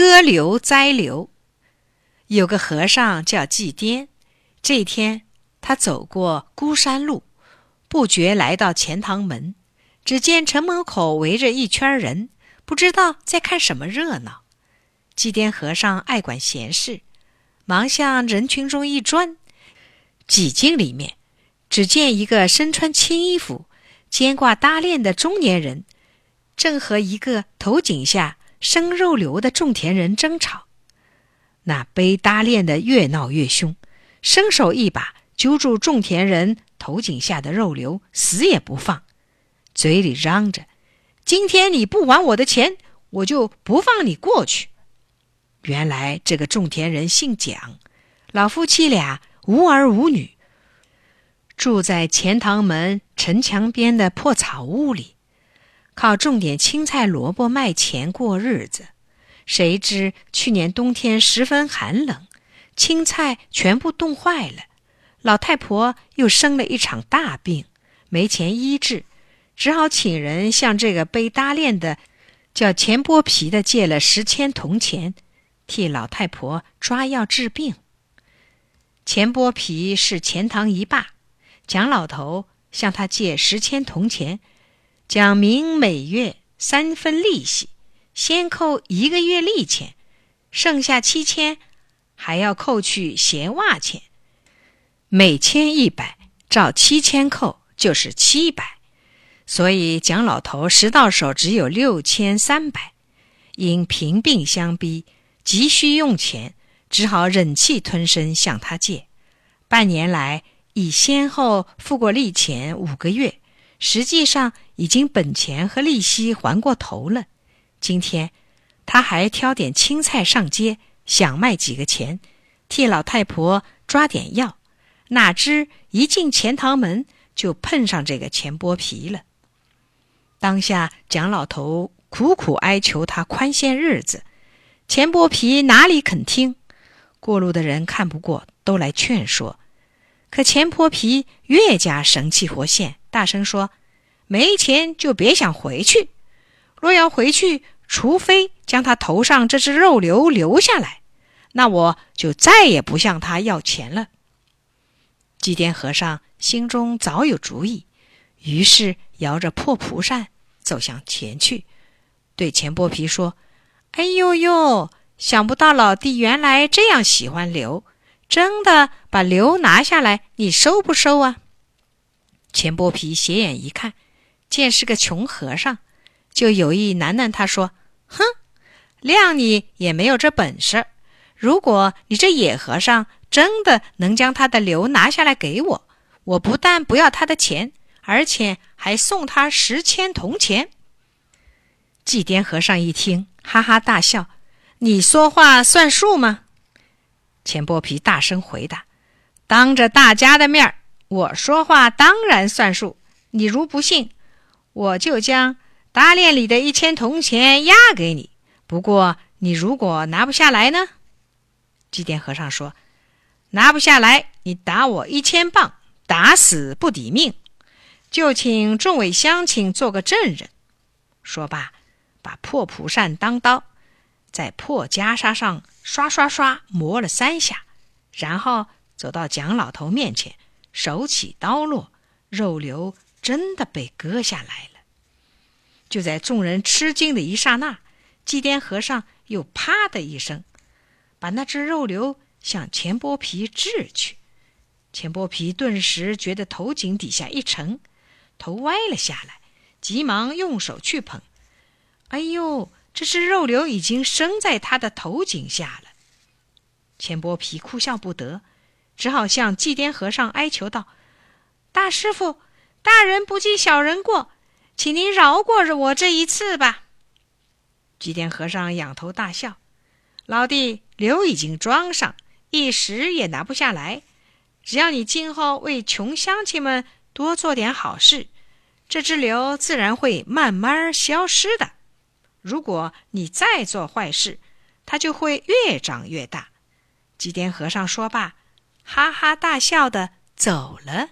割瘤栽瘤。有个和尚叫祭颠，这天他走过孤山路，不觉来到钱塘门，只见城门口围着一圈人，不知道在看什么热闹。祭颠和尚爱管闲事，忙向人群中一钻，挤进里面，只见一个身穿青衣服、肩挂搭链的中年人，正和一个头颈下生肉瘤的种田人争吵。那背搭链的越闹越凶，伸手一把揪住种田人头颈下的肉瘤，死也不放，嘴里嚷着：“今天你不还我的钱，我就不放你过去。”原来这个种田人姓蒋，老夫妻俩无儿无女，住在钱塘门城墙边的破草屋里，靠种点青菜萝卜卖钱过日子。谁知去年冬天十分寒冷，青菜全部冻坏了，老太婆又生了一场大病，没钱医治，只好请人向这个背搭链的叫钱剥皮的借了十千铜钱。替老太婆抓药治病。钱剥皮是钱塘一霸，蒋老头向他借十千铜钱，讲明每月三分利息，先扣一个月利钱，剩下七千还要扣去鞋袜钱，每千一百，照七千扣就是七百，所以蒋老头实到手只有六千三百，因贫病相逼。急需用钱，只好忍气吞声向他借。半年来已先后付过利钱五个月，实际上已经本钱和利息还过头了。今天他还挑点青菜上街，想卖几个钱，替老太婆抓点药。哪知一进钱塘门，就碰上这个钱剥皮了。当下蒋老头苦苦哀求他宽限日子。钱剥皮哪里肯听？过路的人看不过，都来劝说。可钱剥皮越加神气活现，大声说：“没钱就别想回去。若要回去，除非将他头上这只肉瘤留下来，那我就再也不向他要钱了。”祭奠和尚心中早有主意，于是摇着破蒲扇走向前去，对钱剥皮说。哎呦呦！想不到老弟原来这样喜欢刘，真的把刘拿下来，你收不收啊？钱剥皮斜眼一看，见是个穷和尚，就有意难难他说：“哼，谅你也没有这本事。如果你这野和尚真的能将他的刘拿下来给我，我不但不要他的钱，而且还送他十千铜钱。”祭奠和尚一听。哈哈大笑，你说话算数吗？钱剥皮大声回答：“当着大家的面儿，我说话当然算数。你如不信，我就将搭链里的一千铜钱押给你。不过，你如果拿不下来呢？”祭奠和尚说：“拿不下来，你打我一千棒，打死不抵命。就请众位乡亲做个证人。”说罢。把破蒲扇当刀，在破袈裟上刷刷刷磨了三下，然后走到蒋老头面前，手起刀落，肉瘤真的被割下来了。就在众人吃惊的一刹那，祭奠和尚又啪的一声，把那只肉瘤向钱剥皮掷去。钱剥皮顿时觉得头颈底下一沉，头歪了下来，急忙用手去捧。哎呦，这只肉瘤已经生在他的头颈下了。钱剥皮哭笑不得，只好向祭奠和尚哀求道：“大师傅，大人不计小人过，请您饶过我这一次吧。”祭奠和尚仰头大笑：“老弟，瘤已经装上，一时也拿不下来。只要你今后为穷乡亲们多做点好事，这只瘤自然会慢慢消失的。”如果你再做坏事，它就会越长越大。祭奠和尚说罢，哈哈大笑的走了。